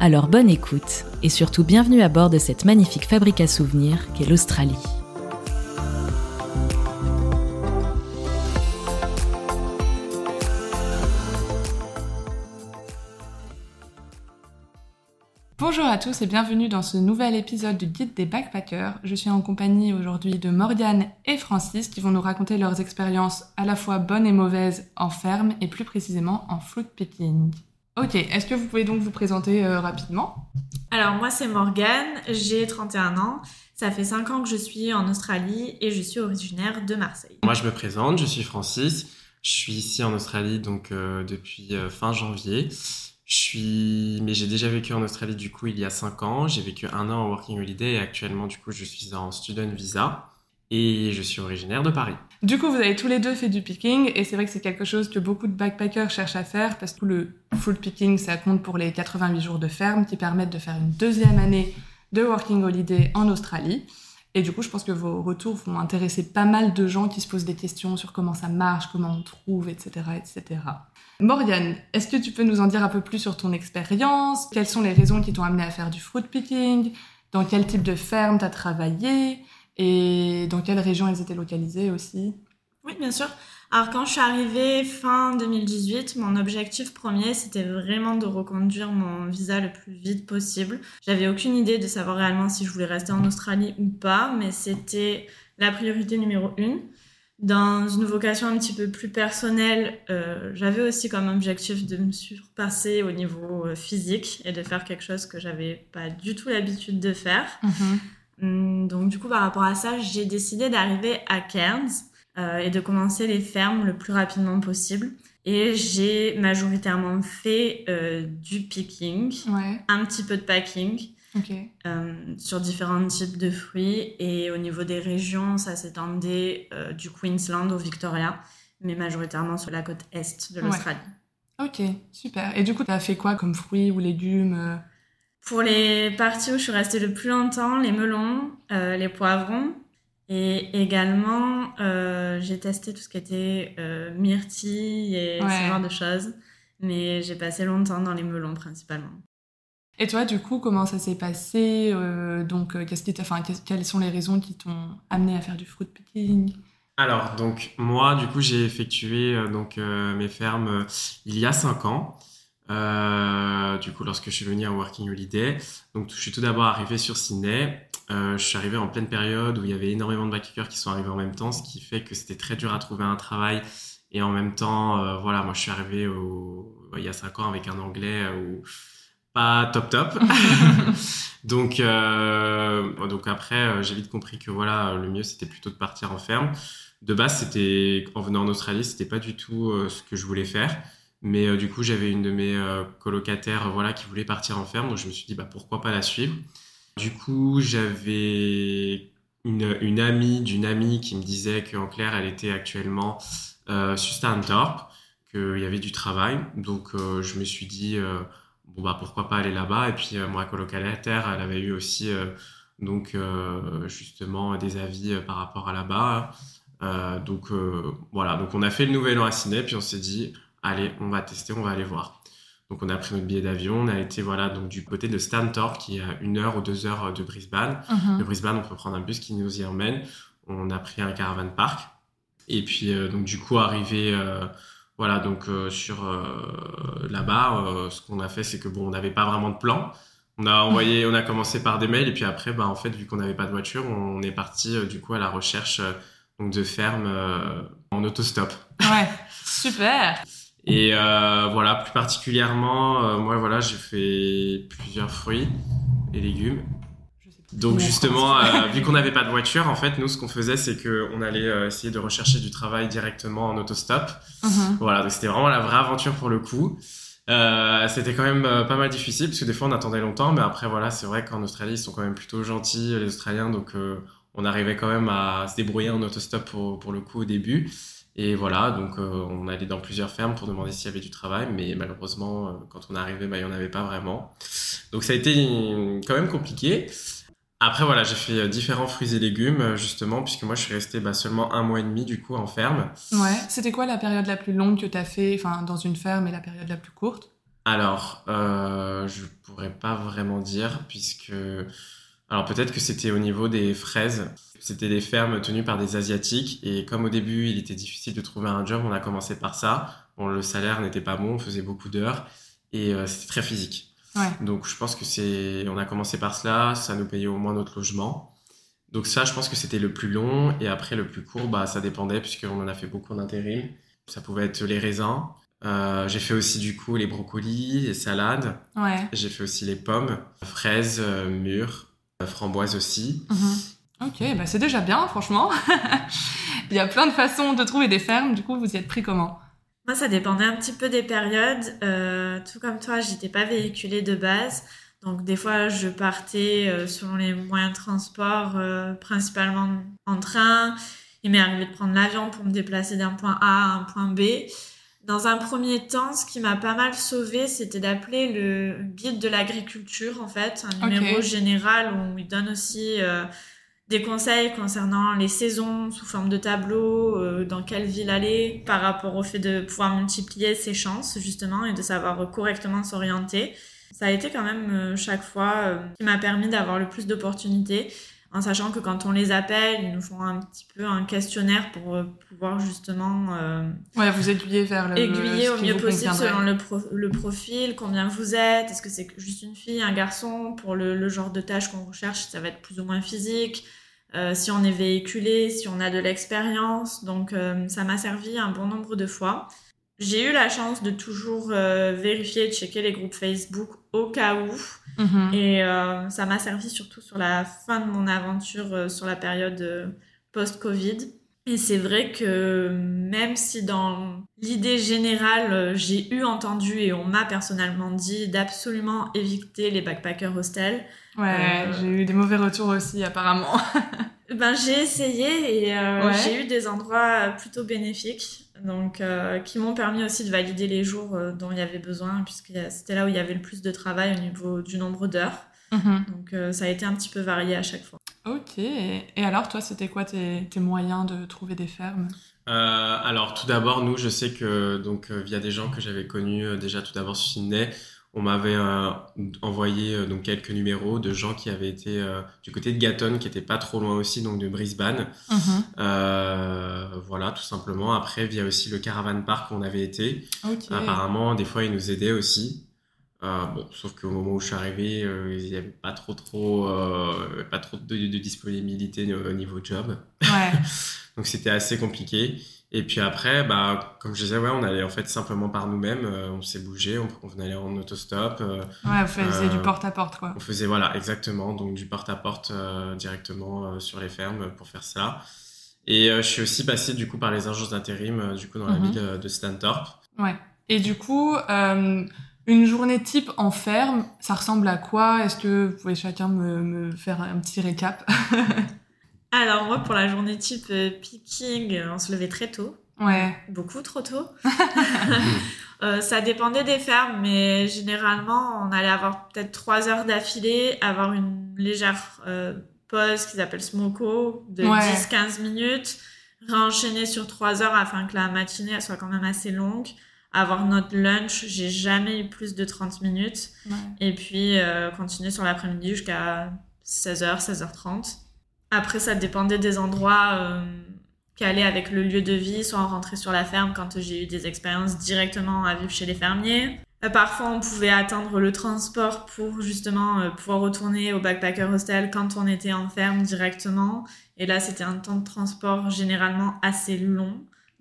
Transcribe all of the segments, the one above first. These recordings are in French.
Alors bonne écoute, et surtout bienvenue à bord de cette magnifique fabrique à souvenirs qu'est l'Australie. Bonjour à tous et bienvenue dans ce nouvel épisode du Guide des Backpackers. Je suis en compagnie aujourd'hui de Morgane et Francis qui vont nous raconter leurs expériences à la fois bonnes et mauvaises en ferme et plus précisément en fruit picking. Ok, est-ce que vous pouvez donc vous présenter euh, rapidement? Alors moi c'est Morgane, j'ai 31 ans, ça fait 5 ans que je suis en Australie et je suis originaire de Marseille. Moi je me présente, je suis Francis, je suis ici en Australie donc euh, depuis euh, fin janvier. Je suis, mais j'ai déjà vécu en Australie du coup il y a 5 ans. J'ai vécu un an en working holiday et actuellement du coup je suis en student visa et je suis originaire de Paris. Du coup, vous avez tous les deux fait du picking et c'est vrai que c'est quelque chose que beaucoup de backpackers cherchent à faire parce que le full picking, ça compte pour les 88 jours de ferme qui permettent de faire une deuxième année de working holiday en Australie. Et du coup, je pense que vos retours vont intéresser pas mal de gens qui se posent des questions sur comment ça marche, comment on trouve, etc., etc. Morgane, est-ce que tu peux nous en dire un peu plus sur ton expérience? Quelles sont les raisons qui t'ont amené à faire du fruit picking? Dans quel type de ferme t'as travaillé? Et dans quelle région elles étaient localisées aussi? Oui, bien sûr. Alors quand je suis arrivée fin 2018, mon objectif premier, c'était vraiment de reconduire mon visa le plus vite possible. J'avais aucune idée de savoir réellement si je voulais rester en Australie ou pas, mais c'était la priorité numéro une. Dans une vocation un petit peu plus personnelle, euh, j'avais aussi comme objectif de me surpasser au niveau euh, physique et de faire quelque chose que j'avais pas du tout l'habitude de faire. Mhm. Hum, Donc du coup, par rapport à ça, j'ai décidé d'arriver à Cairns euh, et de commencer les fermes le plus rapidement possible. Et j'ai majoritairement fait euh, du picking, Ouais, un petit peu de packing euh, sur différents types de fruits. Et au niveau des régions, ça s'étendait du Queensland au Victoria, mais majoritairement sur la côte est de Ouais. l'Australie. Ok, super. Et du coup, t'as fait quoi comme fruits ou légumes Pour les parties où je suis restée le plus longtemps, les melons, euh, les poivrons. Et également, euh, j'ai testé tout ce qui était euh, myrtille et Ouais. ce genre de choses. Mais j'ai passé longtemps dans les melons principalement. Et toi, du coup, comment ça s'est passé euh, Donc, qu'est-ce qui enfin, qu'est- quelles sont les raisons qui t'ont amené à faire du fruit picking Alors donc moi du coup j'ai effectué euh, donc euh, mes fermes euh, il y a 5 ans. Euh, du coup lorsque je suis venu en working holiday. Donc je suis tout d'abord arrivé sur Sydney. Euh, je suis arrivé en pleine période où il y avait énormément de backpackers qui sont arrivés en même temps, ce qui fait que c'était très dur à trouver un travail. Et en même temps, euh, voilà, moi je suis arrivé au... il y a 5 ans avec un anglais euh, où pas top top. donc, euh, donc après, euh, j'ai vite compris que voilà, le mieux c'était plutôt de partir en ferme. De base, c'était en venant en Australie, c'était pas du tout ce que je voulais faire. Mais euh, du coup, j'avais une de mes euh, colocataires, euh, voilà, qui voulait partir en ferme, donc je me suis dit bah pourquoi pas la suivre? Du coup, j'avais une, une amie d'une amie qui me disait qu'en clair, elle était actuellement euh, sur Stanthorpe, qu'il y avait du travail. Donc, euh, je me suis dit euh, bon bah pourquoi pas aller là-bas? Et puis moi colocataire, elle avait eu aussi donc justement des avis par rapport à là-bas. Donc voilà, donc on a fait le nouvel an à Sydney, puis on s'est dit allez, on va tester, on va aller voir. Donc on a pris notre billet d'avion, on a été voilà donc du côté de Stanthorpe qui est à une heure ou deux heures de Brisbane. De Brisbane, on peut prendre un bus qui nous y emmène. On a pris un caravan park. Et puis, euh, donc, du coup, arrivé, euh, voilà, donc, euh, sur là-bas, ce qu'on a fait, c'est que, bon, on n'avait pas vraiment de plan. On a envoyé, on a commencé par des mails. Et puis après, bah, en fait, vu qu'on n'avait pas de voiture, on est parti, du coup, à la recherche donc, de fermes en autostop. Ouais, super Et euh, voilà, plus particulièrement, euh, moi, voilà, j'ai fait plusieurs fruits et légumes. Donc justement, euh, vu qu'on n'avait pas de voiture, en fait, nous, ce qu'on faisait, c'est qu'on allait euh, essayer de rechercher du travail directement en autostop. Mhm. Voilà, donc c'était vraiment la vraie aventure pour le coup. Euh, c'était quand même pas mal difficile parce que des fois on attendait longtemps, mais après voilà, c'est vrai qu'en Australie ils sont quand même plutôt gentils les Australiens, donc on arrivait quand même à se débrouiller en autostop pour, pour le coup au début. Et voilà, donc euh, on allait dans plusieurs fermes pour demander s'il y avait du travail, mais malheureusement, euh, quand on est arrivé, bah, il n'y en avait pas vraiment. Donc ça a été quand même compliqué. Après, voilà, j'ai fait euh, différents fruits et légumes, justement, puisque moi, je suis resté bah, seulement un mois et demi, du coup, en ferme. Ouais. C'était quoi la période la plus longue que tu as fait, enfin, dans une ferme et la période la plus courte? Alors, euh, je pourrais pas vraiment dire, puisque... Alors, peut-être que c'était au niveau des fraises. C'était des fermes tenues par des Asiatiques. Et comme au début, il était difficile de trouver un job, on a commencé par ça. Bon, le salaire n'était pas bon, on faisait beaucoup d'heures. Et euh, c'était très physique. Ouais. Donc, je pense que c'est. On a commencé par cela, ça nous payait au moins notre logement. Donc, ça, je pense que c'était le plus long. Et après, le plus court, bah, ça dépendait, puisqu'on en a fait beaucoup en intérim. Ça pouvait être les raisins. Euh, j'ai fait aussi, du coup, les brocolis, les salades. Ouais. J'ai fait aussi les pommes, fraises, euh, mûres, euh, framboises aussi. Mhm. Ok, bah c'est déjà bien, franchement. Il y a plein de façons de trouver des fermes. Du coup, vous y êtes pris comment? Moi, ça dépendait un petit peu des périodes. Euh, tout comme toi, j'étais pas véhiculée de base. Donc, des fois, je partais euh, selon les moyens de transport, euh, principalement en train. Il m'est arrivé de prendre l'avion pour me déplacer d'un point A à un point B. Dans un premier temps, ce qui m'a pas mal sauvé, c'était d'appeler le guide de l'agriculture, en fait, un numéro général où il donne aussi euh, des conseils concernant les saisons sous forme de tableau, euh, dans quelle ville aller, par rapport au fait de pouvoir multiplier ses chances, justement, et de savoir correctement s'orienter. Ça a été quand même euh, chaque fois qui m'a permis d'avoir le plus d'opportunités, en sachant que quand on les appelle, ils nous font un petit peu un questionnaire pour euh, pouvoir justement euh, Ouais, vous aiguiller vers le. aiguiller au mieux possible selon le, pro- le profil, combien vous êtes, est-ce que c'est juste une fille, un garçon, pour le, le genre de tâche qu'on recherche, ça va être plus ou moins physique, euh, si on est véhiculé, si on a de l'expérience, donc euh, ça m'a servi un bon nombre de fois. J'ai eu la chance de toujours euh, vérifier, checker les groupes Facebook au cas où, Mhm. et euh, ça m'a servi surtout sur la fin de mon aventure, euh, sur la période post-Covid. Et c'est vrai que même si dans l'idée générale, j'ai eu entendu et on m'a personnellement dit d'absolument éviter les backpackers hostels, Ouais, j'ai eu des mauvais retours aussi, apparemment. ben j'ai essayé et Ouais. j'ai eu des endroits plutôt bénéfiques, donc euh, qui m'ont permis aussi de valider les jours euh, dont il y avait besoin, puisque c'était là où il y avait le plus de travail au niveau du nombre d'heures. Mhm. Donc euh, ça a été un petit peu varié à chaque fois. Ok. Et alors, toi, c'était quoi tes, tes moyens de trouver des fermes? Euh, alors tout d'abord, nous, je sais que donc via des gens que j'avais connus euh, déjà tout d'abord sur Sydney, on m'avait euh, envoyé euh, donc quelques numéros de gens qui avaient été euh, du côté de Gatton, qui était pas trop loin aussi, donc de Brisbane. Mhm. Euh, voilà, tout simplement. Après, via aussi le Caravan Park où on avait été. Ok. Apparemment, des fois, ils nous aidaient aussi. Euh, bon, sauf qu'au moment où je suis arrivé, euh, il n'y avait pas trop, trop, euh, pas trop de, de disponibilité au niveau job. Ouais. Donc c'était assez compliqué. Et puis après, bah, comme je disais, ouais, on allait en fait simplement par nous-mêmes. euh, on s'est bougé, on, on allait en autostop. euh, Ouais, faisiez Euh, du porte-à-porte, quoi. on faisait, voilà, exactement, donc du porte-à-porte euh, directement euh, sur les fermes pour faire ça. Et euh, je suis aussi passé du coup par les agences d'intérim, euh, du coup, dans la Mhm. ville euh, de Stanthorpe. Ouais. Et du coup, euh, une journée type en ferme, ça ressemble à quoi? Est-ce que vous pouvez chacun me, me faire un petit récap? Alors moi pour la journée type euh, picking, euh, on se levait très tôt. Ouais. beaucoup trop tôt. Euh, ça dépendait des fermes, mais généralement, on allait avoir peut-être trois heures d'affilée, avoir une légère euh, pause qu'ils appellent smoko de Ouais. 10-15 minutes, réenchaîner sur trois heures afin que la matinée elle soit quand même assez longue, avoir notre lunch, j'ai jamais eu plus de 30 minutes, Ouais. et puis euh, continuer sur l'après-midi jusqu'à 16h, 16h30. Après, ça dépendait des endroits euh, qui allaient avec le lieu de vie, soit on rentrait sur la ferme quand j'ai eu des expériences directement à vivre chez les fermiers. Euh, Parfois, on pouvait attendre le transport pour justement euh, pouvoir retourner au backpacker hostel quand on était en ferme directement. Et là, c'était un temps de transport généralement assez long.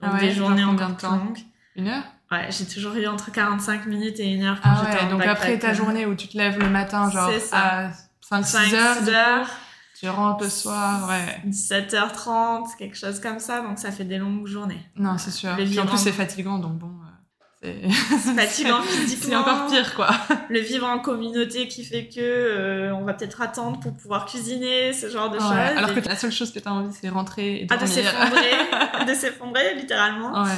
Donc Ah ouais, des journées combien encore temps? Longues. Une heure? Ouais, j'ai toujours eu entre 45 minutes et une heure quand Ah j'étais ouais, en donc après ta journée où tu te lèves le matin, genre à 5-6 5 heures, heures. tu rentres le soir, ouais. 17h30, quelque chose comme ça, donc ça fait des longues journées. Non, c'est sûr. Puis en plus, c'est fatigant, donc bon. C'est fatigant physiquement. c'est encore pire, quoi. Le vivre en communauté qui fait que euh, on va peut-être attendre pour pouvoir cuisiner, ce genre de Ouais, choses. Alors Et- que la seule chose que t'as envie, c'est rentrer et ah, de dormir. s'effondrer, de s'effondrer littéralement. Ouais.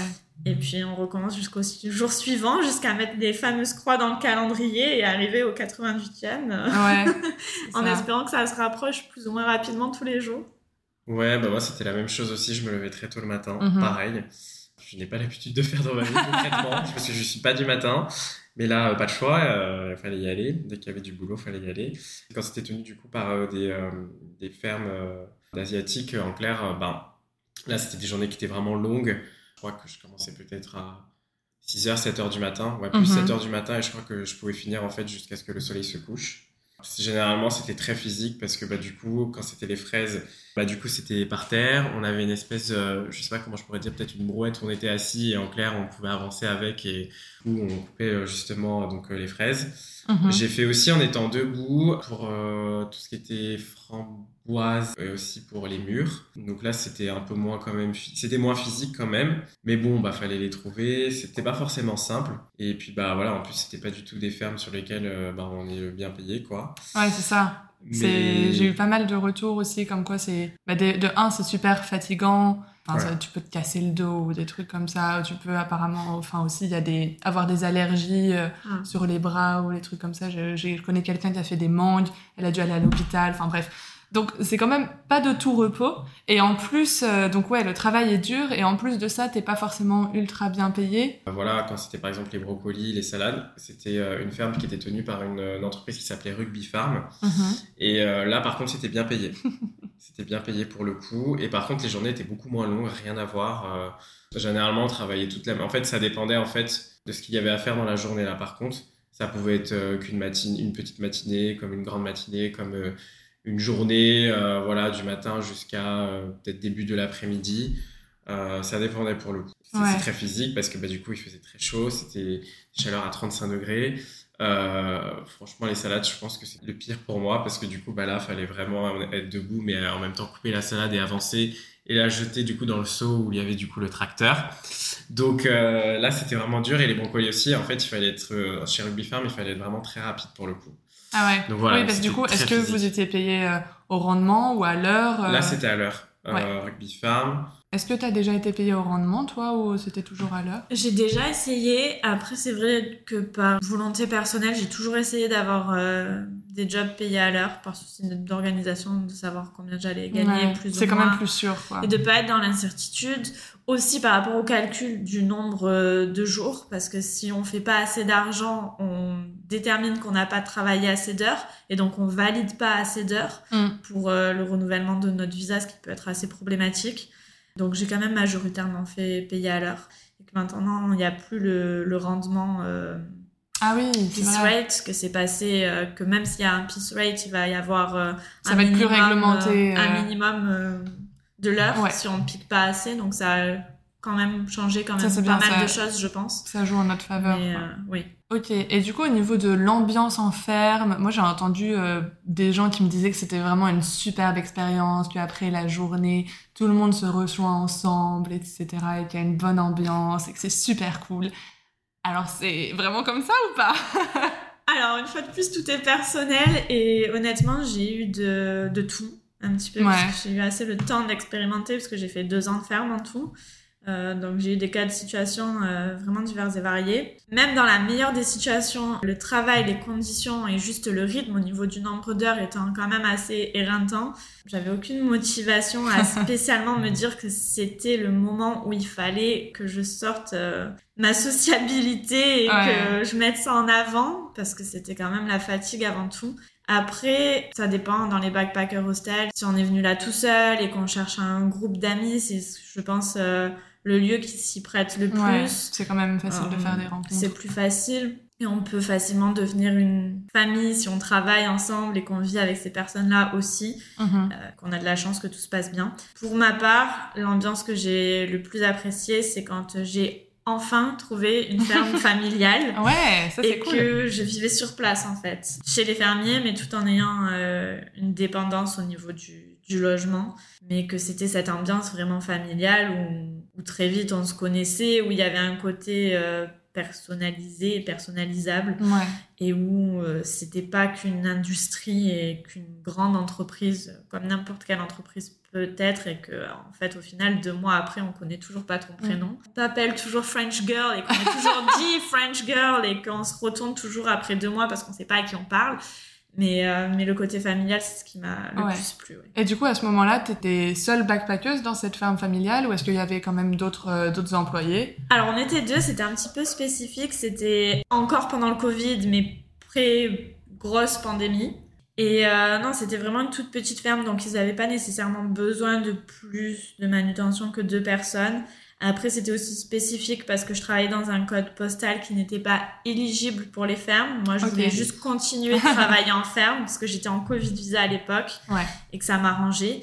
Et puis on recommence jusqu'au jour suivant, jusqu'à mettre des fameuses croix dans le calendrier et arriver au 88e, euh, Ouais. en Ça. espérant que ça se rapproche plus ou moins rapidement tous les jours. Ouais, bah moi c'était la même chose aussi, je me levais très tôt le matin, Mhm. pareil. Je n'ai pas l'habitude de faire dans ma vie concrètement, parce que je suis pas du matin. Mais là, euh, pas de choix, euh, il fallait y aller. Dès qu'il y avait du boulot, il fallait y aller. Quand c'était tenu du coup par euh, des, euh, des fermes d'asiatiques, en clair, ben, là c'était des journées qui étaient vraiment longues. Je crois que je commençais peut-être à 6h, 7h du matin, ouais, plus Mhm. 7h du matin, et je crois que je pouvais finir en fait jusqu'à ce que le soleil se couche. Généralement, c'était très physique parce que bah, du coup, quand c'était les fraises, bah, du coup, c'était par terre. On avait une espèce, euh, je sais pas comment je pourrais dire, peut-être une brouette où on était assis et en clair, on pouvait avancer avec et où on coupait euh, justement donc euh, les fraises. Mhm. J'ai fait aussi en étant debout pour euh, tout ce qui était framboise et aussi pour les murs. Donc là, c'était un peu moins quand même, c'était moins physique quand même. Mais bon, bah fallait les trouver. C'était pas forcément simple. Et puis bah voilà, en plus c'était pas du tout des fermes sur lesquelles euh, bah, on est bien payé quoi. Ouais, c'est ça. Mais- J'ai eu pas mal de retours aussi, comme quoi c'est. Bah, de, de un, c'est super fatigant. Enfin, Ouais. ça, tu peux te casser le dos ou des trucs comme ça. Tu peux apparemment. Enfin, aussi, il y a des. avoir des allergies euh, Ah. sur les bras ou les trucs comme ça. Je connais quelqu'un qui a fait des mangues. Elle a dû aller à l'hôpital. Enfin, bref. Donc, c'est quand même pas de tout repos. Et en plus, euh, donc ouais, le travail est dur. Et en plus de ça, t'es pas forcément ultra bien payé. Bah, Voilà, quand c'était par exemple les brocolis, les salades, c'était euh, une ferme qui était tenue par une, une entreprise qui s'appelait Rugby Farm. Et euh, là, par contre, c'était bien payé. c'était bien payé pour le coup. Et par contre, les journées étaient beaucoup moins longues, rien à voir. Euh, généralement, on travaillait toute la. En fait, ça dépendait en fait de ce qu'il y avait à faire dans la journée. Là, par contre, ça pouvait être euh, qu'une une petite matinée, comme une grande matinée, comme euh, une journée, euh, voilà, du matin jusqu'à euh, peut-être début de l'après-midi. Euh, ça dépendait pour le coup. C'était Ouais. c'est très physique parce que bah, du coup, il faisait très chaud. C'était chaleur à 35 degrés. Franchement, les salades, je pense que c'est le pire pour moi parce que du coup, bah là, fallait vraiment être debout, mais en même temps couper la salade et avancer et la jeter du coup dans le seau où il y avait du coup le tracteur. Donc là, c'était vraiment dur et les brocolis aussi. En fait, il fallait être chez Rugby Farm, il fallait être vraiment très rapide pour le coup. Ah ouais. Donc voilà, oui, parce que du coup, est-ce que vous étiez payé euh, au rendement ou à l'heure euh, Là, c'était à l'heure. Euh, ouais. Rugby Farm. Est-ce que tu as déjà été payé au rendement, toi, ou c'était toujours à l'heure? J'ai déjà essayé. Après, c'est vrai que par volonté personnelle, j'ai toujours essayé d'avoir euh, des jobs payés à l'heure par souci d'organisation, de savoir combien j'allais gagner, Ouais, plus ou C'est quand moins. même plus sûr, quoi. Et de pas être dans l'incertitude. Aussi par rapport au calcul du nombre euh, de jours, parce que si on fait pas assez d'argent, on détermine qu'on n'a pas travaillé assez d'heures, et donc on valide pas assez d'heures Mm. pour euh, le renouvellement de notre visa, ce qui peut être assez problématique. Donc j'ai quand même majoritairement fait payer à l'heure. Et que maintenant, il n'y a plus le, le rendement euh, Ah oui, piece vrai. rate, que c'est passé, euh, que même s'il y a un piece rate, il va y avoir euh, Ça un va être plus minimum, réglementé, euh, un minimum de l'heure Ouais. si on ne pique pas assez. Donc ça a quand même changé quand Ça, même c'est pas bien, mal ça- de choses, je pense. Ça joue en notre faveur. Mais oui. Ok, et du coup, au niveau de l'ambiance en ferme, moi j'ai entendu euh, des gens qui me disaient que c'était vraiment une superbe expérience, puis après la journée, tout le monde se rejoint ensemble, etc., et qu'il y a une bonne ambiance, et que c'est super cool. Alors c'est vraiment comme ça ou pas? Alors, une fois de plus, tout est personnel et honnêtement, j'ai eu de, de tout, un petit peu. Ouais. que J'ai eu assez le temps d'expérimenter parce que j'ai fait deux ans de ferme en tout. Euh, donc, j'ai eu des cas de situation euh, vraiment divers et variés. Même dans la meilleure des situations, le travail, les conditions et juste le rythme au niveau du nombre d'heures étant quand même assez éreintant, j'avais aucune motivation à spécialement me dire que c'était le moment où il fallait que je sorte euh, ma sociabilité et Ouais. que je mette ça en avant parce que c'était quand même la fatigue avant tout. Après, ça dépend dans les backpacker hostels. Si on est venu là tout seul et qu'on cherche un groupe d'amis, c'est, je pense, euh, le lieu qui s'y prête le plus. Ouais, c'est quand même facile de Euh, faire des rencontres. C'est plus facile. Et on peut facilement devenir une famille si on travaille ensemble et qu'on vit avec ces personnes-là aussi, Mhm. euh, qu'on a de la chance que tout se passe bien. Pour ma part, l'ambiance que j'ai le plus appréciée, c'est quand j'ai enfin trouvé une ferme familiale Ouais, ça c'est et cool. que je vivais sur place en fait, chez les fermiers, mais tout en ayant euh, une dépendance au niveau du, du logement, mais que c'était cette ambiance vraiment familiale où, où très vite on se connaissait, où il y avait un côté euh, personnalisé et personnalisable. Ouais. et où euh, c'était pas qu'une industrie et qu'une grande entreprise comme n'importe quelle entreprise peut être et que en fait au final deux mois après on connaît toujours pas ton prénom. On t'appelle toujours French girl et qu'on est toujours dit French girl et qu'on se retourne toujours après deux mois parce qu'on sait pas à qui on parle mais, euh, mais le côté familial c'est ce qui m'a le Ouais. plus plu ouais. Et du coup, à ce moment-là, t'étais seule backpackeuse dans cette ferme familiale ou est-ce qu'il y avait quand même d'autres euh, d'autres employés? Alors on était deux, c'était un petit peu spécifique, c'était encore pendant le Covid, mais pré-grosse pandémie. Et euh, non, c'était vraiment une toute petite ferme, donc ils n'avaient pas nécessairement besoin de plus de manutention que deux personnes. Après, c'était aussi spécifique parce que je travaillais dans un code postal qui n'était pas éligible pour les fermes. Moi, je voulais juste continuer de travailler en ferme parce que j'étais en Covid visa à l'époque Ouais. et que ça m'arrangeait.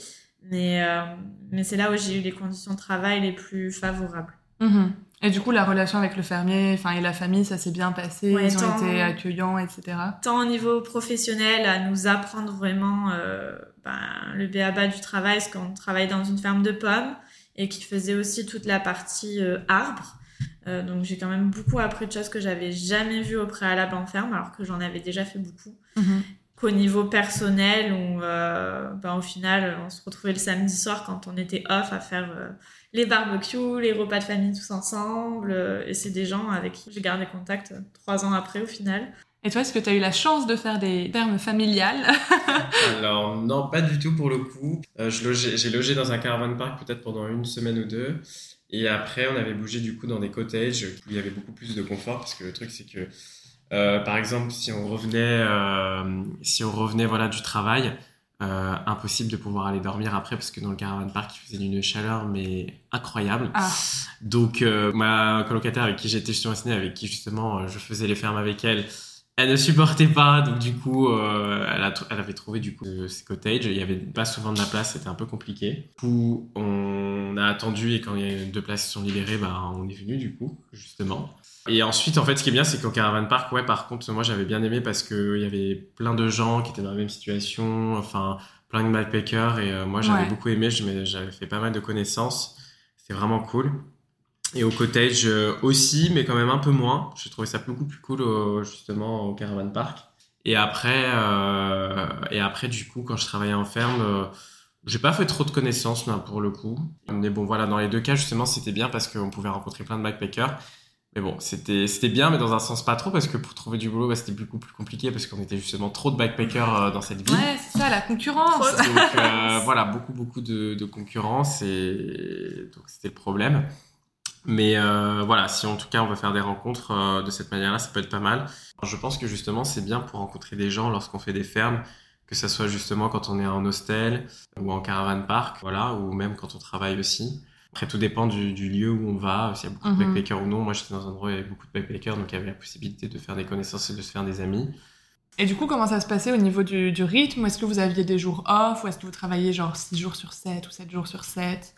Mais, euh, mais c'est là où j'ai eu les conditions de travail les plus favorables. Mhm. Et du coup, la relation avec le fermier enfin, et la famille, ça s'est bien passé? Ouais, Ils ont été accueillants, etc. tant au niveau professionnel à nous apprendre vraiment euh, ben, le béaba du travail, parce qu'on travaille dans une ferme de pommes et qui faisait aussi toute la partie euh, arbre. Euh, donc j'ai quand même beaucoup appris de choses que j'avais jamais vues au préalable en ferme, alors que j'en avais déjà fait beaucoup. Mhm. Qu'au niveau personnel, où euh, ben, au final on se retrouvait le samedi soir quand on était off à faire euh, les barbecues, les repas de famille tous ensemble. et c'est des gens avec qui j'ai gardé contact trois ans après au final. Et toi, est-ce que tu as eu la chance de faire des fermes familiales Alors, non, pas du tout pour le coup. Euh, J'ai logé dans un caravan park peut-être pendant une semaine ou deux. Et après, on avait bougé du coup dans des cottages où il y avait beaucoup plus de confort. Parce que le truc, c'est que, euh, par exemple, si on revenait, euh, si on revenait voilà, du travail, euh, impossible de pouvoir aller dormir après parce que dans le caravan park, il faisait d'une chaleur mais incroyable. Ah. Donc, euh, ma colocataire avec qui j'étais justement avec qui justement je faisais les fermes avec elle, elle ne supportait pas. Donc, du coup, euh, elle, a tr- elle avait trouvé du coup ces cottages. Il y avait pas souvent de la place, c'était un peu compliqué. Du coup, on a attendu et quand il y a eu deux places qui sont libérées, bah, on est venu du coup, justement. Et ensuite, en fait, ce qui est bien, c'est qu'au Caravan Park, ouais, par contre, moi, j'avais bien aimé parce qu'il y avait plein de gens qui étaient dans la même situation, enfin, plein de backpackers, et euh, moi, j'avais Ouais. beaucoup aimé, j'avais fait pas mal de connaissances. C'était vraiment cool. Et au cottage euh, aussi, mais quand même un peu moins. J'ai trouvé ça beaucoup plus cool, au- justement, au Caravan Park. Et après, euh, et après, du coup, quand je travaillais en ferme, euh, j'ai pas fait trop de connaissances, là, pour le coup. Mais bon, voilà, dans les deux cas, justement, c'était bien parce qu'on pouvait rencontrer plein de backpackers. Mais bon, c'était c'était bien, mais dans un sens pas trop, parce que pour trouver du boulot, bah, c'était beaucoup plus compliqué, parce qu'on était justement trop de backpackers euh, dans cette ville. Ouais, c'est ça, la concurrence. Donc euh, voilà, beaucoup, beaucoup de, de concurrence, et donc c'était le problème. Mais euh, voilà, si en tout cas on veut faire des rencontres euh, de cette manière-là, ça peut être pas mal. Je pense que justement, c'est bien pour rencontrer des gens lorsqu'on fait des fermes, que ça soit justement quand on est en hostel ou en caravan park, voilà, ou même quand on travaille aussi. Après, tout dépend du, du lieu où on va, s'il y a beaucoup de Mhm. backpackers ou non. Moi, j'étais dans un endroit où il y avait beaucoup de backpackers, donc il y avait la possibilité de faire des connaissances et de se faire des amis. Et du coup, comment ça se passait au niveau du, du rythme? Est-ce que vous aviez des jours off? Ou est-ce que vous travailliez genre 6 jours sur 7 ou 7 jours sur 7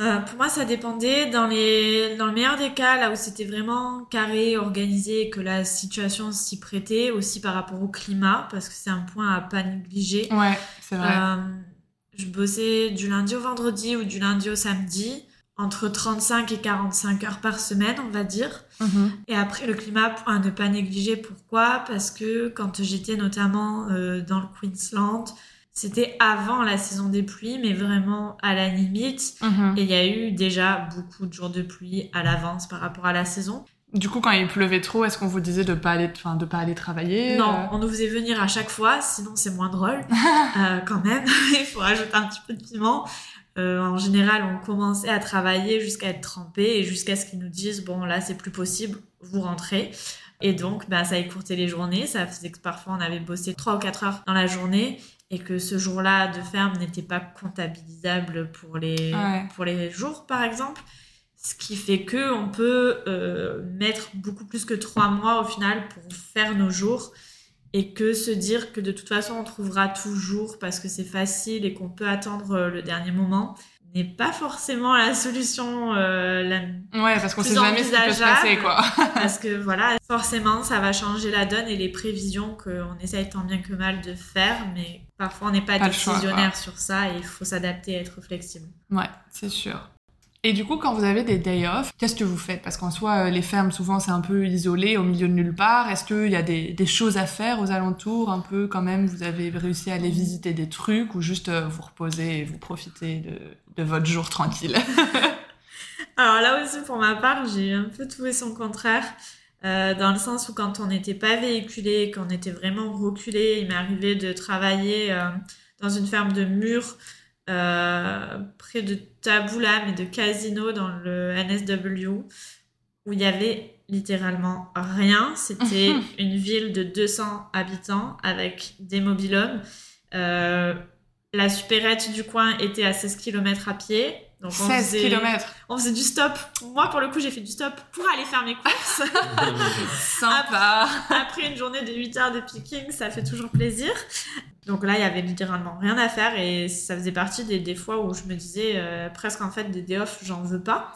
Euh, pour moi, ça dépendait. Dans, les... dans le meilleur des cas, là où c'était vraiment carré, organisé, et que la situation s'y prêtait, aussi par rapport au climat, parce que c'est un point à pas négliger. Ouais, c'est vrai. Euh, je bossais du lundi au vendredi ou du lundi au samedi, entre 35 et 45 heures par semaine, on va dire. Mhm. Et après, le climat, à ne pas négliger. Pourquoi? Parce que quand j'étais notamment euh, dans le Queensland, c'était avant la saison des pluies, mais vraiment à la limite. Mhm. Et il y a eu déjà beaucoup de jours de pluie à l'avance par rapport à la saison. Du coup, quand il pleuvait trop, est-ce qu'on vous disait de pas aller, enfin, de pas aller travailler Non, euh on nous faisait venir à chaque fois, sinon c'est moins drôle. Euh, quand même, il faut rajouter un petit peu de piment. Euh, en général, on commençait à travailler jusqu'à être trempé et jusqu'à ce qu'ils nous disent bon là c'est plus possible, vous rentrez. Et donc, bah, ça écourtait les journées. Ça faisait que parfois on avait bossé 3 ou 4 heures dans la journée et que ce jour-là de ferme n'était pas comptabilisable pour les, Ouais. pour les jours, par exemple. Ce qui fait que on peut euh, mettre beaucoup plus que 3 mois au final pour faire nos jours et que se dire que de toute façon on trouvera toujours parce que c'est facile et qu'on peut attendre euh, le dernier moment n'est pas forcément la solution euh, la Ouais, parce qu'on sait jamais ce qui peut se passer, quoi. parce que voilà, forcément, ça va changer la donne et les prévisions qu'on essaye tant bien que mal de faire, mais parfois on n'est pas, décisionnaire sur ça et il faut s'adapter et être flexible. Ouais, c'est sûr. Et du coup, quand vous avez des day off, qu'est-ce que vous faites? Parce qu'en soi, euh, les fermes, souvent, c'est un peu isolé, au milieu de nulle part. Est-ce qu'il y a des, des, choses à faire aux alentours? Un peu, quand même, vous avez réussi à aller visiter des trucs ou juste euh, vous reposer et vous profiter de, de votre jour tranquille? Alors là aussi, pour ma part, j'ai un peu et son contraire. Euh, dans le sens où quand on n'était pas véhiculé, qu'on était vraiment reculé, il m'est arrivé de travailler euh, dans une ferme de murs euh, près de Taboula, mais de Casino dans le NSW, où il y avait littéralement rien. C'était une ville de 200 habitants avec des mobilhomes. Euh, la supérette du coin était à 16 km à pied. Donc on 16 faisait, km. On faisait du stop. Moi, pour le coup, j'ai fait du stop pour aller faire mes courses. Sympa. Après, après, une journée de 8 heures de picking, ça fait toujours plaisir. Donc là, il y avait littéralement rien à faire et ça faisait partie des, des fois où je me disais euh, presque en fait des day off, j'en veux pas.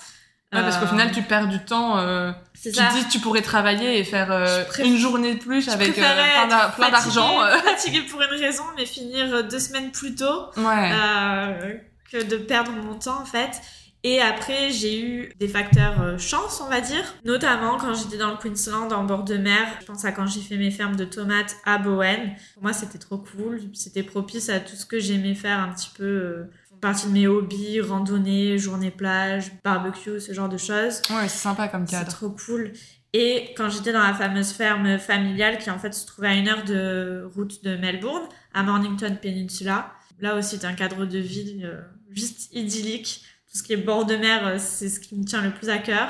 Ouais, parce qu'au final, tu perds du temps. Euh, tu ça. te dis tu pourrais travailler et faire euh, une journée de plus avec euh, plein d'argent. Fatigué pour une raison, mais finir deux semaines plus tôt ouais. Que de perdre mon temps en fait. Et après, j'ai eu des facteurs chance, on va dire. Notamment quand j'étais dans le Queensland, en bord de mer. Je pense à quand j'ai fait mes fermes de tomates à Bowen. Pour moi, c'était trop cool. C'était propice à tout ce que j'aimais faire un petit peu partie de mes hobbies, randonnée, journée plage, barbecue, ce genre de choses. Ouais, c'est sympa comme cadre. C'est trop cool. Et quand j'étais dans la fameuse ferme familiale qui en fait se trouvait à une heure de route de Melbourne, à Mornington Peninsula, là aussi c'est un cadre de vie euh, juste idyllique. Tout ce qui est bord de mer, euh, c'est ce qui me tient le plus à cœur.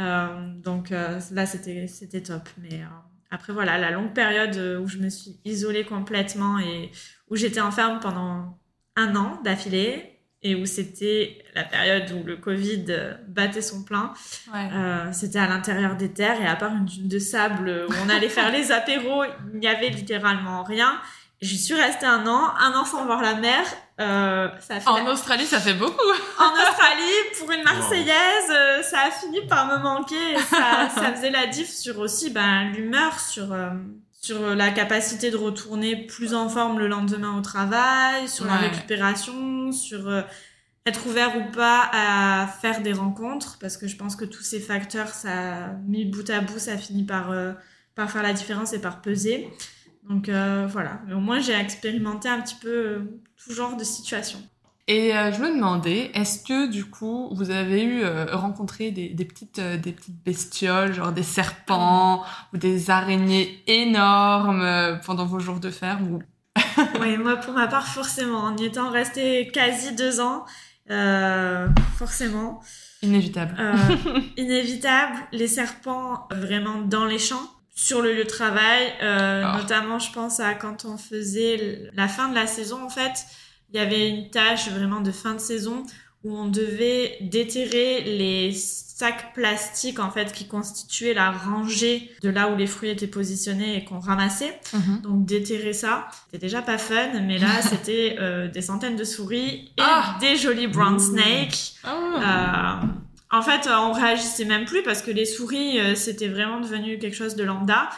Euh, donc là c'était top. Mais après voilà, la longue période où je me suis isolée complètement et où j'étais en ferme pendant un an d'affilée et où c'était la période où le Covid battait son plein. Ouais. Euh, c'était à l'intérieur des terres et à part une dune de sable où on allait faire les apéros, il n'y avait littéralement rien. J'y suis restée un an, un an sans voir la mer. Euh, ça a fait en Australie, ça fait beaucoup. en Australie, pour une Marseillaise, euh, ça a fini par me manquer. Ça, ça faisait la diff sur aussi ben, l'humeur, sur euh, sur la capacité de retourner plus en forme le lendemain au travail, sur la récupération, sur euh, être ouvert ou pas à faire des rencontres, parce que je pense que tous ces facteurs, ça mis bout à bout, ça finit par euh, par faire la différence et par peser. Donc euh, voilà, mais au moins j'ai expérimenté un petit peu euh, tout genre de situation. Et euh, je me demandais, est-ce que du coup, vous avez eu rencontré des, des petites des petites bestioles, genre des serpents ou des araignées énormes pendant vos jours de ferme ou... Oui, moi pour ma part forcément, en y étant resté quasi deux ans, forcément. Inévitable. Inévitable, les serpents vraiment dans les champs, sur le lieu de travail, euh, Ah. notamment je pense à quand on faisait la fin de la saison en fait, il y avait une tâche vraiment de fin de saison où on devait déterrer les sacs plastiques en fait qui constituaient la rangée de là où les fruits étaient positionnés et qu'on ramassait. Mhm. Donc déterrer ça, c'était déjà pas fun, mais là c'était euh, des centaines de souris et Ah. des jolis brown snakes. Ah. Euh, en fait, euh, on réagissait même plus parce que les souris, euh, c'était vraiment devenu quelque chose de lambda.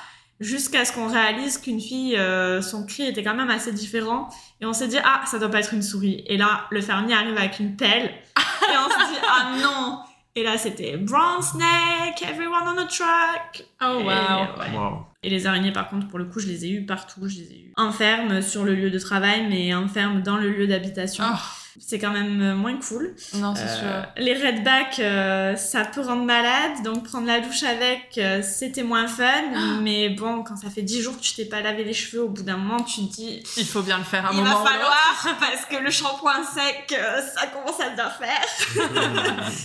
Jusqu'à ce qu'on réalise qu'une fille, euh, son cri était quand même assez différent. Et on s'est dit, ah, ça doit pas être une souris. Et là, le fermier arrive avec une pelle. et on se dit, ah non Et là, c'était brown snake, everyone on the truck. Oh Et, wow. ouais. Wow. Et les araignées, par contre, pour le coup, je les ai eues partout. Je les ai eues en ferme, sur le lieu de travail, mais en ferme dans le lieu d'habitation. Oh, C'est quand même euh, moins cool. non, c'est Euh, sûr. les redbacks, euh, ça peut rendre malade, donc prendre la douche avec, euh, c'était moins fun. Mais bon, quand ça fait 10 jours que tu t'es pas lavé les cheveux, au bout d'un moment, tu te dis, Il faut bien le faire un il moment va ou l'autre. falloir, parce que le shampoing sec, euh, ça commence à bien faire.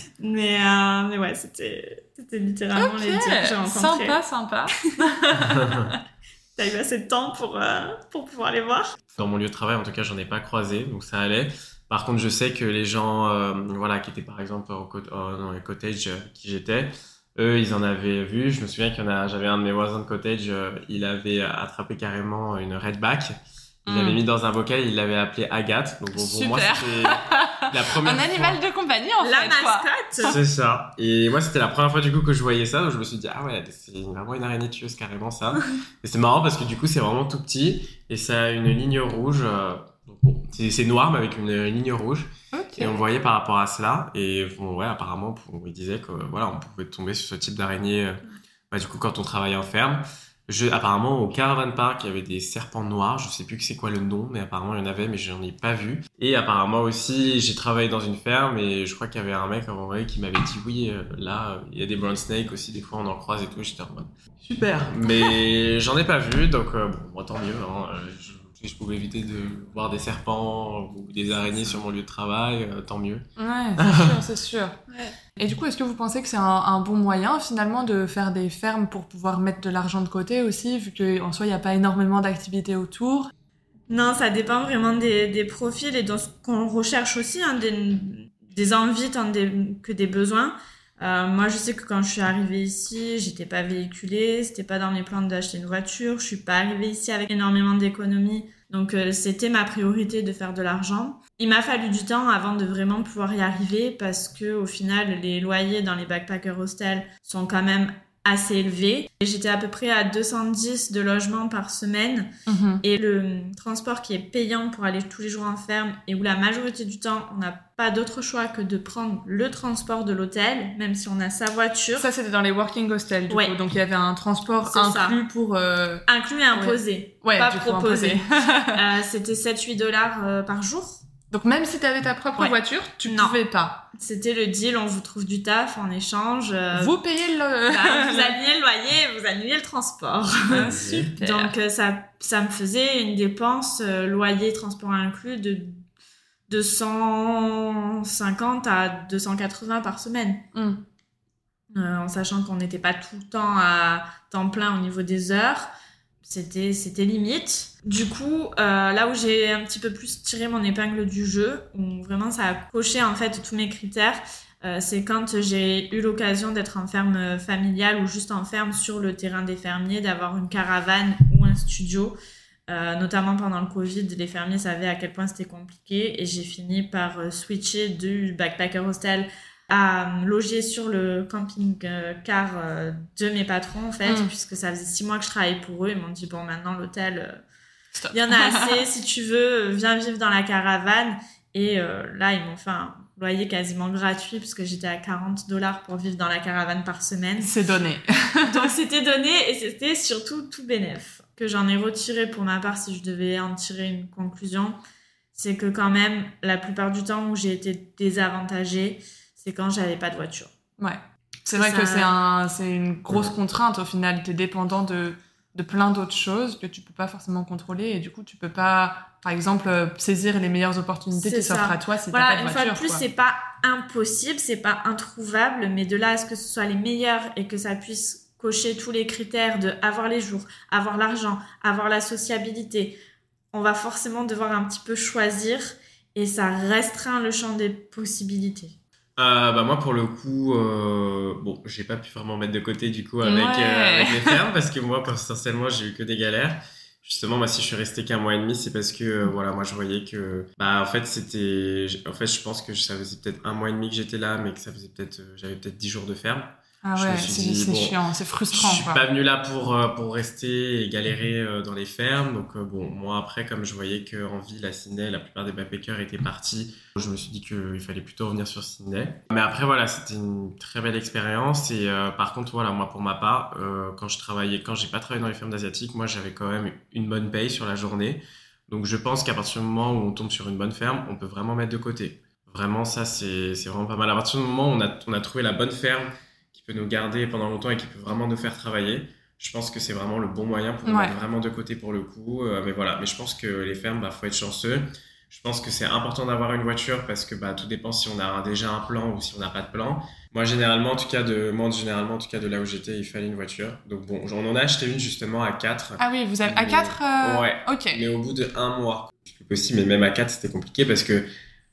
mais, euh, mais ouais, c'était c'était littéralement les dires que j'ai rencontrés. sympa, sympa. T'as eu assez de temps pour, euh, pour pouvoir les voir? Dans mon lieu de travail, en tout cas, j'en ai pas croisé, donc ça allait. Par contre, je sais que les gens, euh, voilà, qui étaient par exemple au euh, dans les cottages euh, qui j'étais, eux, ils en avaient vu. Je me souviens qu'il y en a, j'avais un de mes voisins de cottage, euh, il avait attrapé carrément une redback. Il l'avait mis dans un bocal, il l'avait appelé Agathe. Donc bon, pour moi, c'était la première Un fois. animal de compagnie, en la fait, quoi. mascotte. C'est ça. Et moi, c'était la première fois du coup que je voyais ça, donc je me suis dit ah ouais, c'est vraiment une araignée tueuse carrément ça. et c'est marrant parce que du coup, c'est vraiment tout petit et ça a une ligne rouge. euh, bon, c'est noir mais avec une, une ligne rouge. Ok. Et on voyait par rapport à cela. Et bon, ouais, apparemment, on, il disait que voilà, on pouvait tomber sur ce type d'araignée. euh, bah, du coup, quand on travaillait en ferme. Je, apparemment, au Caravan Park, il y avait des serpents noirs. Je sais plus que c'est quoi le nom, mais apparemment, il y en avait, mais je n'en ai pas vu. Et apparemment aussi, j'ai travaillé dans une ferme et je crois qu'il y avait un mec avant moi qui m'avait dit oui, euh, là, il y a des brown snakes aussi, des fois on en croise et tout. J'étais en mode super. Mais j'en ai pas vu, donc euh, bon, moi, tant mieux. Hein. Euh, Je, si je pouvais éviter de voir des serpents ou des araignées sur mon lieu de travail, euh, tant mieux. Ouais, c'est sûr, c'est sûr. Ouais. Et du coup, est-ce que vous pensez que c'est un, un bon moyen finalement de faire des fermes pour pouvoir mettre de l'argent de côté aussi, vu qu'en soi, il n'y a pas énormément d'activités autour? Non, ça dépend vraiment des, des profils et de ce qu'on recherche aussi, hein, des, des envies tant des, que des besoins. Euh, moi, je sais que quand je suis arrivée ici, j'étais pas véhiculée, c'était pas dans mes plans d'acheter une voiture. Je suis pas arrivée ici avec énormément d'économies, donc euh, c'était ma priorité de faire de l'argent. Il m'a fallu du temps avant de vraiment pouvoir y arriver parce que au final, les loyers dans les backpacker hostels sont quand même assez élevés. Et J'étais à peu près à 210 de logements par semaine et le transport qui est payant pour aller tous les jours en ferme et où la majorité du temps on n'a pas d'autre choix que de prendre le transport de l'hôtel, même si on a sa voiture, Ça, c'était dans les working hostels, du Ouais. coup. Donc, il y avait un transport ça. inclus pour... euh, inclus et imposé, Ouais, pas proposé. Euh, C'était 7-8 dollars euh, par jour. Donc, même si tu avais ta propre Ouais. voiture, tu Non. pouvais pas. C'était le deal, on vous trouve du taf en échange. euh, Vous payez le... bah, vous annulez le loyer, vous annulez le transport. Ah, Super. Donc euh, ça, ça me faisait une dépense euh, loyer, transport inclus de 250 à 280 par semaine. Hmm. Euh, en sachant qu'on n'était pas tout le temps à temps plein au niveau des heures. C'était, c'était limite. Du coup, euh, là où j'ai un petit peu plus tiré mon épingle du jeu, où vraiment ça a coché en fait tous mes critères, euh, c'est quand j'ai eu l'occasion d'être en ferme familiale ou juste en ferme sur le terrain des fermiers, d'avoir une caravane ou un studio. Euh, notamment pendant le Covid, les fermiers savaient à quel point c'était compliqué et j'ai fini par switcher du backpacker hostel à loger sur le camping-car de mes patrons en fait, Mm. puisque ça faisait six mois que je travaillais pour eux. Ils m'ont dit bon maintenant l'hôtel, Stop. il y en a assez. si tu veux, euh, viens vivre dans la caravane. Et euh, là ils m'ont fait un loyer quasiment gratuit puisque j'étais à 40 dollars pour vivre dans la caravane par semaine. C'est donné. Donc c'était donné et c'était surtout tout bénéf. Que j'en ai retiré pour ma part si je devais en tirer une conclusion, c'est que quand même la plupart du temps où j'ai été désavantagée, c'est quand j'avais pas de voiture. Ouais. C'est vrai Ça- que c'est un, une grosse contrainte au final. T'es dépendant de, de plein d'autres choses que tu peux pas forcément contrôler et du coup tu peux pas, par exemple, euh, saisir les meilleures opportunités qui s'offrent à toi si Voilà, une fois de plus, c'est pas impossible, c'est pas introuvable, mais de là à ce que ce soit les meilleurs et que ça puisse cocher tous les critères de avoir les jours, avoir l'argent, avoir la sociabilité, on va forcément devoir un petit peu choisir et ça restreint le champ des possibilités. Euh, bah moi pour le coup, euh, bon, j'ai pas pu vraiment mettre de côté du coup avec, Ouais. euh, avec les fermes parce que moi potentiellement j'ai eu que des galères. Justement, moi si je suis resté qu'un mois et demi, c'est parce que euh, voilà, moi je voyais que bah en fait c'était, en fait je pense que ça faisait peut-être un mois et demi que j'étais là, mais que ça faisait peut-être, euh, j'avais peut-être 10 jours de ferme. Ah je ouais, suis c'est bon, chiant, c'est Je frustrant. suis quoi. pas venu là pour, euh, pour rester et galérer euh, dans les fermes. Donc, euh, bon, moi, après, comme je voyais qu'en ville, à Sydney, la plupart des backpackers étaient partis, je me suis dit qu'il fallait plutôt revenir sur Sydney. Mais après, voilà, c'était une très belle expérience. Et euh, par contre, voilà, moi, pour ma part, euh, quand je travaillais, quand j'ai pas travaillé dans les fermes asiatiques, moi, j'avais quand même une bonne paye sur la journée. Donc, je pense qu'à partir du moment où on tombe sur une bonne ferme, on peut vraiment mettre de côté. Vraiment, ça, c'est c'est vraiment pas mal. À partir du moment où on a, on a trouvé la bonne ferme, peut nous garder pendant longtemps et qui peut vraiment nous faire travailler. Je pense que c'est vraiment le bon moyen pour nous mettre vraiment de côté pour le coup. Euh, mais voilà, mais je pense que les fermes, bah, faut être chanceux. Je pense que c'est important d'avoir une voiture parce que bah, tout dépend si on a déjà un plan ou si on n'a pas de plan. Moi, généralement, en tout cas, de, moi, généralement, en tout cas, de là où j'étais, il fallait une voiture. Donc bon, on en a acheté une justement à 4. Ah oui, vous avez à Mais- 4 Ouais. Ok. Mais au bout de un mois, c'est plus possible. Mais même à 4, c'était compliqué parce que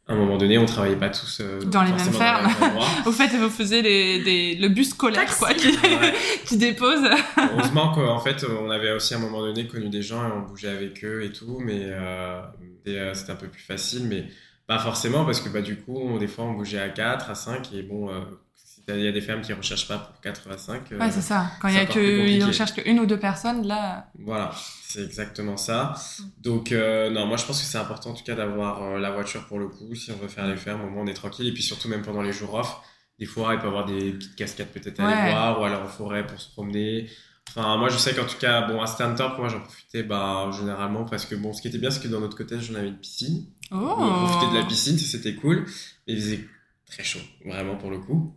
à un moment donné, on travaillait pas tous euh, Dans les mêmes fermes. Au fait, vous faisiez les, des- le bus scolaire Taxi. quoi, qui, Ouais. qui dépose. Heureusement qu'en fait, on avait aussi à un moment donné connu des gens et on bougeait avec eux et tout, mais euh, euh, c'était un peu plus facile, mais pas forcément parce que bah, du coup, on- des fois, on bougeait à 4, à 5 et bon, euh, Il y a des fermes qui ne recherchent pas pour 4 à 5. Ouais, c'est ça. Quand il y a que, ils recherchent qu'une ou deux personnes, là. Voilà, c'est exactement ça. Donc, euh, non, moi je pense que c'est important en tout cas d'avoir euh, la voiture pour le coup. Si on veut faire les fermes, au moins on est tranquille. Et puis surtout, même pendant les jours off, des fois, il peut y avoir des petites cascades peut-être à aller voir, ou alors en forêt pour se promener. Enfin, moi, je sais qu'en tout cas, bon, à Stanthorpe, moi, j'en profitais, bah, généralement, parce que, bon, ce qui était bien, c'est que dans notre cottage, j'en avais une piscine. Oh. On profitait de la piscine, c'était cool. Et il faisait très chaud, vraiment, pour le coup.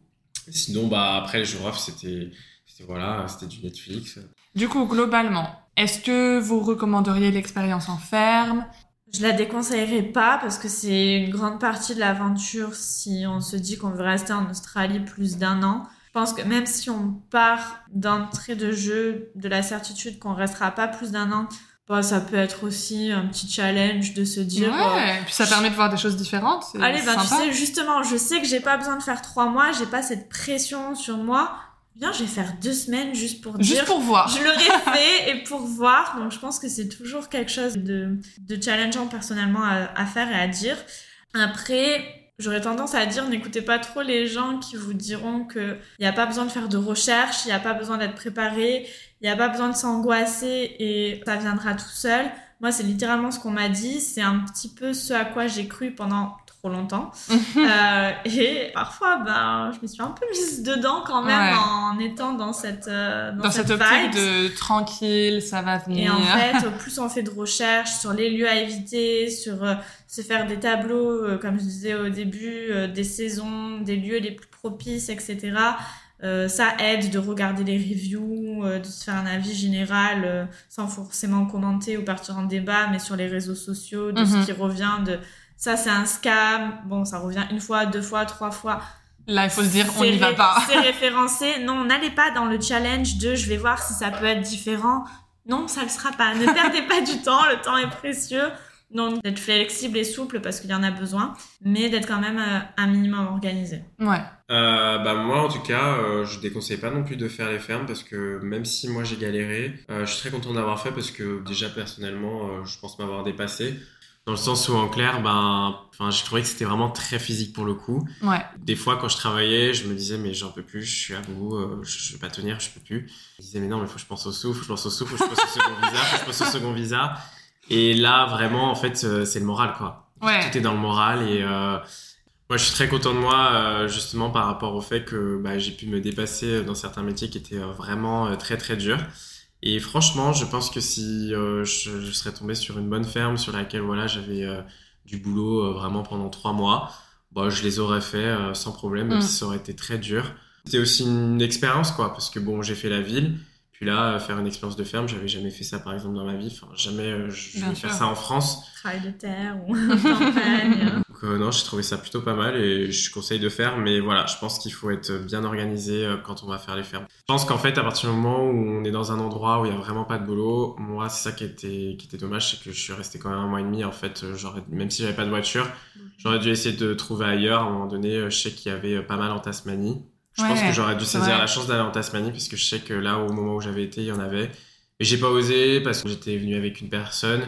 Sinon, bah, après, off, c'était, voilà, c'était du Netflix. Du coup, globalement, est-ce que vous recommanderiez l'expérience en ferme? Je la déconseillerais pas parce que c'est une grande partie de l'aventure si on se dit qu'on veut rester en Australie plus d'un an. Je pense que même si on part d'entrée de jeu de la certitude qu'on restera pas plus d'un an, bah, ça peut être aussi un petit challenge de se dire. Ouais, euh, puis ça permet de voir des choses différentes. Allez, ben tu sais, justement, je sais que j'ai pas besoin de faire trois mois, j'ai pas cette pression sur moi. Bien, je vais faire deux semaines juste pour juste dire. pour voir. Je l'aurais fait et pour voir. Donc, je pense que c'est toujours quelque chose de, de challengeant personnellement à, à faire et à dire. Après, J'aurais tendance à dire n'écoutez pas trop les gens qui vous diront qu'il n'y a pas besoin de faire de recherche, il n'y a pas besoin d'être préparé, il n'y a pas besoin de s'angoisser et ça viendra tout seul. Moi, c'est littéralement ce qu'on m'a dit. C'est un petit peu ce à quoi j'ai cru pendant trop longtemps. euh, et parfois, ben, je me suis un peu mise dedans quand même en étant dans cette euh, dans, cette, optique de tranquille, ça va venir. Et en fait, au plus on fait de recherches sur les lieux à éviter, sur euh, se faire des tableaux, euh, comme je disais au début, des saisons, des lieux les plus propices, etc. ça aide de regarder les reviews, de se faire un avis général sans forcément commenter ou partir en débat, mais sur les réseaux sociaux, de ce mhm. qui revient de ça c'est un scam, bon ça revient une fois, deux fois, trois fois. Là, il faut se dire, on n'y va pas. C'est référencé. Non, n'allez pas dans le challenge de je vais voir si ça peut être différent. Non, ça ne le sera pas. Ne perdez pas du temps, le temps est précieux. Donc, d'être flexible et souple parce qu'il y en a besoin, mais d'être quand même euh, un minimum organisé. Ouais. Euh, bah moi, en tout cas, euh, je déconseille pas non plus de faire les fermes parce que même si moi j'ai galéré, je suis très content d'avoir fait parce que déjà personnellement, je pense m'avoir dépassé. Dans le sens où, en clair, ben, enfin, j'ai trouvé que c'était vraiment très physique pour le coup. Ouais. Des fois, quand je travaillais, je me disais, mais j'en peux plus, je suis à bout, euh, je, je vais pas tenir, je peux plus. Je me disais, mais non, mais faut que je pense au souffle, faut que je pense au souffle, faut que je pense au second visa, faut que je pense au second visa. Et là, vraiment, en fait, euh, c'est le moral, quoi. Ouais. Tout est dans le moral et, euh, moi, je suis très content de moi, justement, par rapport au fait que bah, j'ai pu me dépasser dans certains métiers qui étaient vraiment très, très durs. Et franchement, je pense que si euh, je, je, serais tombé sur une bonne ferme sur laquelle voilà, j'avais euh, du boulot euh, vraiment pendant trois mois, bah, je les aurais fait sans problème, même mm. si ça aurait été très dur. C'était aussi une expérience, quoi, parce que bon, j'ai fait la ville. Puis là, faire une expérience de ferme, j'avais jamais fait ça par exemple dans ma vie. Enfin, jamais je vais faire ça en France. Travail de terre ou campagne. Euh, non, j'ai trouvé ça plutôt pas mal et je conseille de faire. Mais voilà, je pense qu'il faut être bien organisé euh, quand on va faire les fermes. Je pense qu'en fait, à partir du moment où on est dans un endroit où il y a vraiment pas de boulot, moi, c'est ça qui était, qui était dommage, c'est que je suis resté quand même un mois et demi. En fait, euh, même si j'avais pas de voiture, j'aurais dû essayer de trouver ailleurs. À un moment donné, je sais qu'il y avait pas mal en Tasmanie. Je pense que j'aurais dû saisir la chance d'aller en Tasmanie puisque je sais que là, au moment où j'avais été, il y en avait. Et j'ai pas osé parce que j'étais venu avec une personne.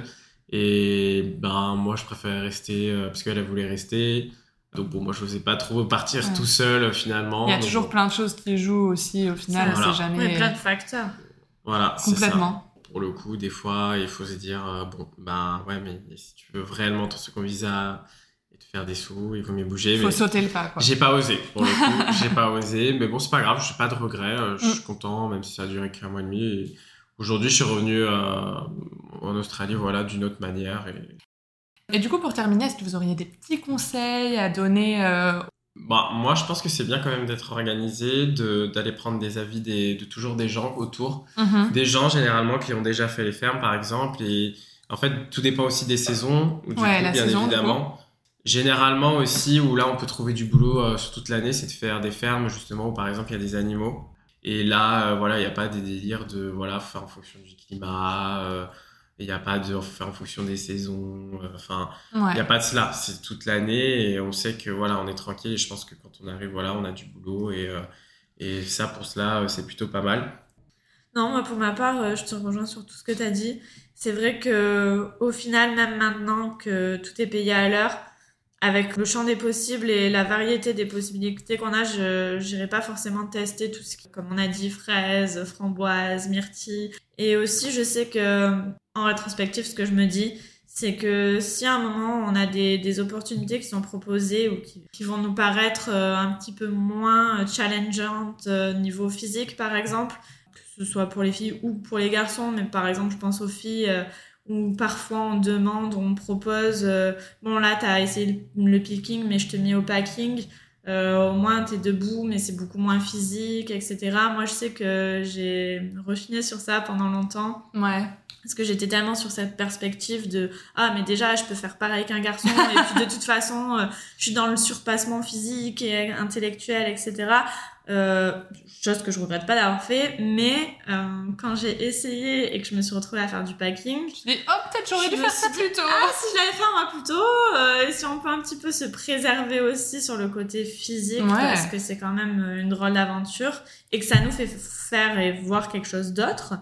Et ben moi je préférais rester euh, parce qu'elle voulait rester. Donc bon, moi je n'osais pas trop partir tout seul euh, finalement. Il y a toujours plein de choses qui jouent aussi au final, c'est jamais. Il y a plein de facteurs. Voilà, complètement. Ça. Pour le coup, des fois, il faut se dire euh, bon, ben ouais, mais si tu veux vraiment ton second visa faire des sous, il vaut mieux bouger. Il faut sauter le pas. J'ai pas osé. Pour le coup, j'ai pas osé, mais bon, c'est pas grave, je n'ai pas de regrets. Je suis mm. content, même si ça a duré qu'un mois et demi. Aujourd'hui, je suis revenu euh, en Australie, voilà, d'une autre manière. Et... et... du coup, pour terminer, est-ce que vous auriez des petits conseils à donner euh... bah, Moi, je pense que c'est bien quand même d'être organisé, d'aller prendre des avis des, de toujours des gens autour. Mhm. Des gens, généralement, qui ont déjà fait les fermes, par exemple. Et en fait, tout dépend aussi des saisons, du ouais, coup, bien évidemment. Généralement aussi, où là, on peut trouver du boulot euh, sur toute l'année, c'est de faire des fermes, justement, où par exemple, il y a des animaux. Et là, euh, voilà, il n'y a pas des délires de voilà, faire en fonction du climat, euh, il n'y a pas de faire en fonction des saisons, euh, enfin, il n'y a pas de cela. C'est toute l'année et on sait que voilà, on est tranquille. Et je pense que quand on arrive, voilà, on a du boulot et, et ça, pour cela, c'est plutôt pas mal. Non, moi, pour ma part, je te rejoins sur tout ce que tu as dit. C'est vrai que au final, même maintenant que tout est payé à l'heure, avec le champ des possibles et la variété des possibilités qu'on a, je n'irai pas forcément tester tout ce qui, comme on a dit, fraises, framboises, myrtilles. Et aussi, je sais que, en rétrospective, ce que je me dis, c'est que si à un moment on a des, des opportunités qui sont proposées ou qui, qui vont nous paraître euh, un petit peu moins challengeantes euh, niveau physique par exemple, que ce soit pour les filles ou pour les garçons, mais par exemple je pense aux filles euh, où parfois on demande, on propose, bon là tu as essayé le picking mais je te mets au packing, au moins tu es debout mais c'est beaucoup moins physique, etc. Moi je sais que j'ai rechiné sur ça pendant longtemps. Ouais. Parce que j'étais tellement sur cette perspective de ah mais déjà je peux faire pareil qu'un garçon et puis de toute façon euh, je suis dans le surpassement physique et intellectuel etc. Euh, chose que je regrette pas d'avoir fait mais euh, quand j'ai essayé et que je me suis retrouvée à faire du packing je dis oh peut-être j'aurais dû faire ça plus tôt ah si je l'avais fait un mois plus tôt euh, et si on peut un petit peu se préserver aussi sur le côté physique parce que c'est quand même une drôle d'aventure et que ça nous fait faire et voir quelque chose d'autre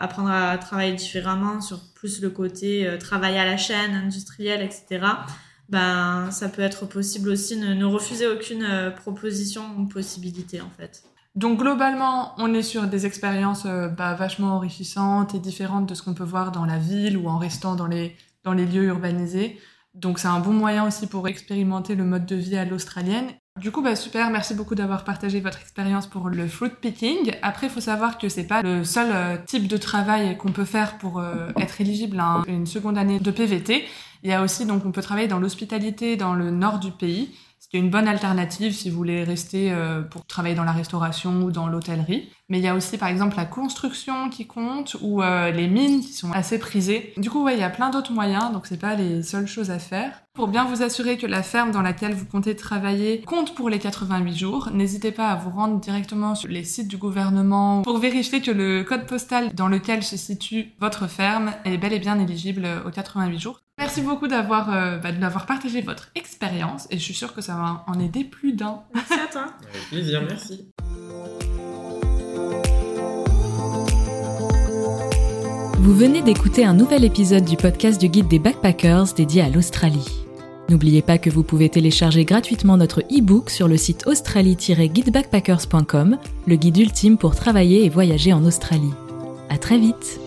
apprendre à travailler différemment sur plus le côté euh, travail à la chaîne, industriel, etc. Ben, ça peut être possible aussi, ne, ne refuser aucune euh, proposition ou possibilité en fait. Donc globalement, on est sur des expériences euh, bah, vachement enrichissantes et différentes de ce qu'on peut voir dans la ville ou en restant dans les, dans les lieux urbanisés. Donc c'est un bon moyen aussi pour expérimenter le mode de vie à l'australienne du coup, bah super, merci beaucoup d'avoir partagé votre expérience pour le fruit picking. Après, il faut savoir que c'est pas le seul euh, type de travail qu'on peut faire pour euh, être éligible à une seconde année de PVT. Il y a aussi, donc, on peut travailler dans l'hospitalité dans le nord du pays. C'est une bonne alternative si vous voulez rester euh, pour travailler dans la restauration ou dans l'hôtellerie. Mais il y a aussi par exemple la construction qui compte ou euh, les mines qui sont assez prisées. Du coup, il y a plein d'autres moyens, donc c'est pas les seules choses à faire. Pour bien vous assurer que la ferme dans laquelle vous comptez travailler compte pour les 88 jours, n'hésitez pas à vous rendre directement sur les sites du gouvernement pour vérifier que le code postal dans lequel se situe votre ferme est bel et bien éligible aux 88 jours. Merci beaucoup d'avoir euh, bah, partagé votre expérience et je suis sûre que ça va en aider plus d'un. Merci à toi. Avec plaisir, merci. Vous venez d'écouter un nouvel épisode du podcast du guide des backpackers dédié à l'Australie. N'oubliez pas que vous pouvez télécharger gratuitement notre e-book sur le site australie-guidebackpackers.com, le guide ultime pour travailler et voyager en Australie. À très vite!